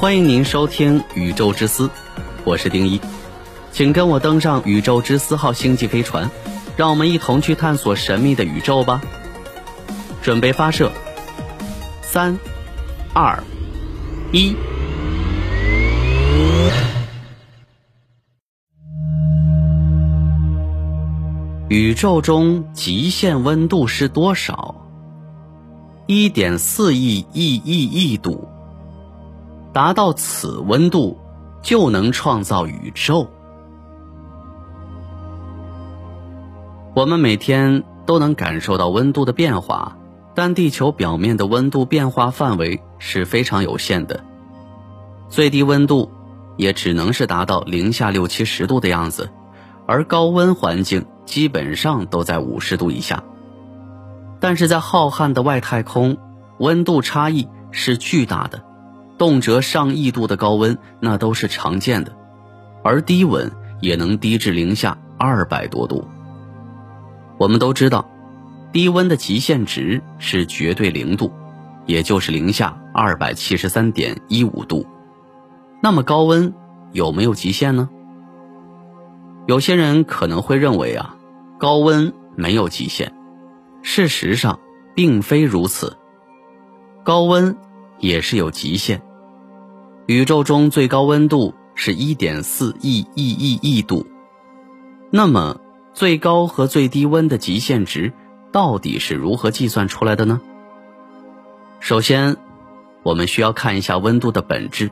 欢迎您收听《宇宙之思》，我是丁一，请跟我登上宇宙之思号星际飞船，让我们一同去探索神秘的宇宙吧。准备发射，三、二、一。宇宙中极限温度是多少？一点四亿亿亿亿度。达到此温度，就能创造宇宙。我们每天都能感受到温度的变化，但地球表面的温度变化范围是非常有限的，最低温度也只能是达到零下六七十度的样子，而高温环境。基本上都在五十度以下，但是在浩瀚的外太空，温度差异是巨大的，动辄上亿度的高温那都是常见的，而低温也能低至零下二百多度。我们都知道，低温的极限值是绝对零度，也就是零下二百七十三点一五度。那么高温有没有极限呢？有些人可能会认为啊。高温没有极限，事实上并非如此。高温也是有极限。宇宙中最高温度是一点四亿亿亿亿度，那么最高和最低温的极限值到底是如何计算出来的呢？首先，我们需要看一下温度的本质。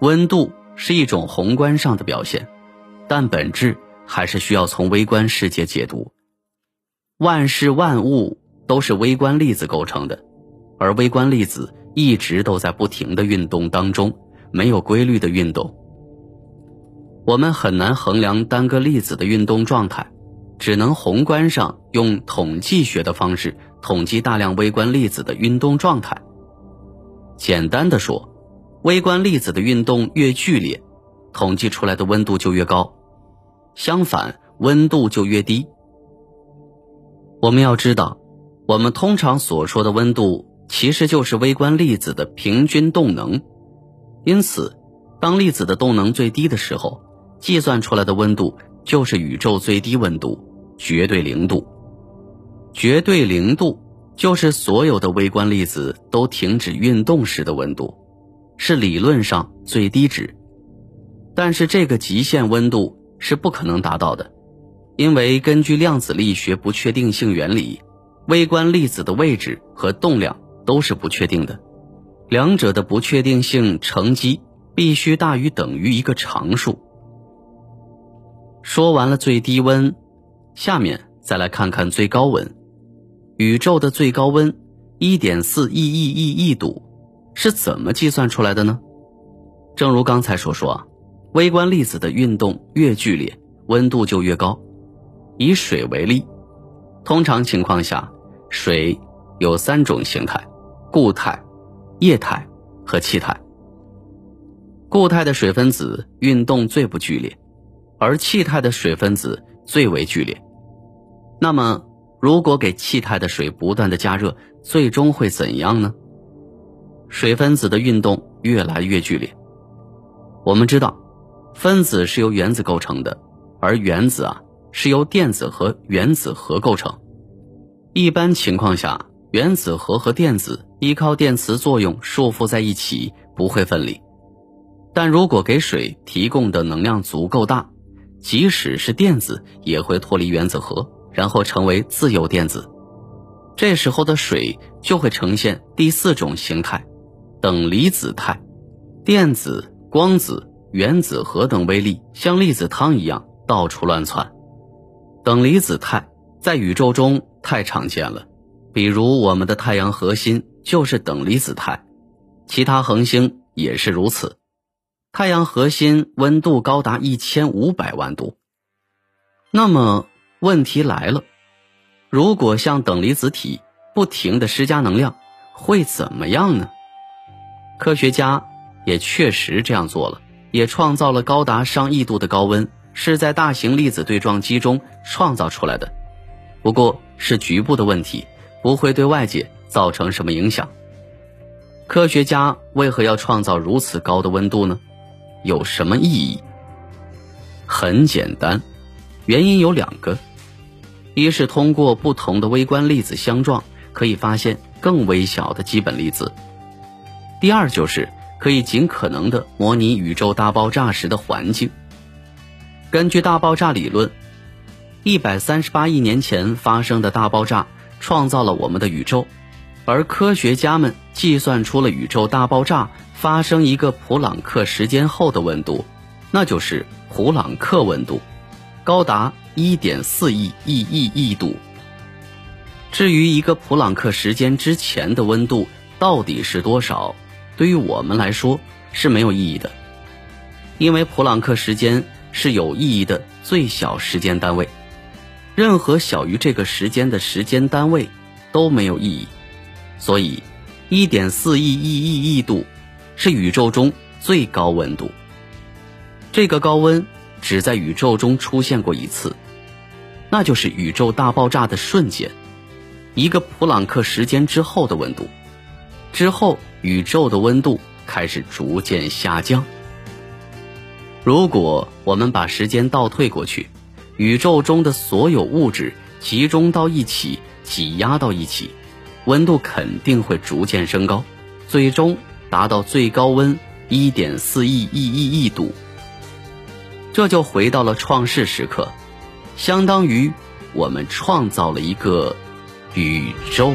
温度是一种宏观上的表现，但本质。还是需要从微观世界解读。万事万物都是微观粒子构成的，而微观粒子一直都在不停的运动当中，没有规律的运动。我们很难衡量单个粒子的运动状态，只能宏观上用统计学的方式统计大量微观粒子的运动状态。简单的说，微观粒子的运动越剧烈，统计出来的温度就越高。相反，温度就越低。我们要知道，我们通常所说的温度，其实就是微观粒子的平均动能。因此，当粒子的动能最低的时候，计算出来的温度就是宇宙最低温度——绝对零度。绝对零度就是所有的微观粒子都停止运动时的温度，是理论上最低值。但是，这个极限温度。是不可能达到的，因为根据量子力学不确定性原理，微观粒子的位置和动量都是不确定的，两者的不确定性乘积必须大于等于一个常数。说完了最低温，下面再来看看最高温。宇宙的最高温一点四亿亿亿亿度是怎么计算出来的呢？正如刚才所说啊。微观粒子的运动越剧烈，温度就越高。以水为例，通常情况下，水有三种形态：固态、液态和气态。固态的水分子运动最不剧烈，而气态的水分子最为剧烈。那么，如果给气态的水不断的加热，最终会怎样呢？水分子的运动越来越剧烈。我们知道。分子是由原子构成的，而原子啊是由电子和原子核构成。一般情况下，原子核和电子依靠电磁作用束缚在一起，不会分离。但如果给水提供的能量足够大，即使是电子也会脱离原子核，然后成为自由电子。这时候的水就会呈现第四种形态——等离子态，电子、光子。原子核等微粒像粒子汤一样到处乱窜，等离子态在宇宙中太常见了，比如我们的太阳核心就是等离子态，其他恒星也是如此。太阳核心温度高达一千五百万度。那么问题来了，如果向等离子体不停的施加能量，会怎么样呢？科学家也确实这样做了。也创造了高达上亿度的高温，是在大型粒子对撞机中创造出来的，不过是局部的问题，不会对外界造成什么影响。科学家为何要创造如此高的温度呢？有什么意义？很简单，原因有两个：一是通过不同的微观粒子相撞，可以发现更微小的基本粒子；第二就是可以尽可能的模拟宇宙大爆炸时的环境。根据大爆炸理论，一百三十八亿年前发生的大爆炸创造了我们的宇宙，而科学家们计算出了宇宙大爆炸发生一个普朗克时间后的温度，那就是普朗克温度，高达一点四亿亿亿亿度。至于一个普朗克时间之前的温度到底是多少，对于我们来说是没有意义的，因为普朗克时间。是有意义的最小时间单位，任何小于这个时间的时间单位都没有意义。所以，一点四亿亿亿亿度是宇宙中最高温度。这个高温只在宇宙中出现过一次，那就是宇宙大爆炸的瞬间，一个普朗克时间之后的温度。之后，宇宙的温度开始逐渐下降。如果我们把时间倒退过去，宇宙中的所有物质集中到一起，挤压到一起，温度肯定会逐渐升高，最终达到最高温一点四亿亿亿亿度。这就回到了创世时刻，相当于我们创造了一个宇宙。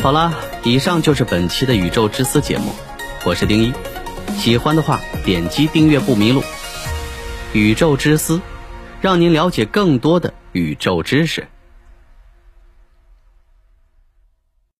好了，以上就是本期的《宇宙之思》节目，我是丁一，喜欢的话点击订阅不迷路。《宇宙之思》，让您了解更多的宇宙知识。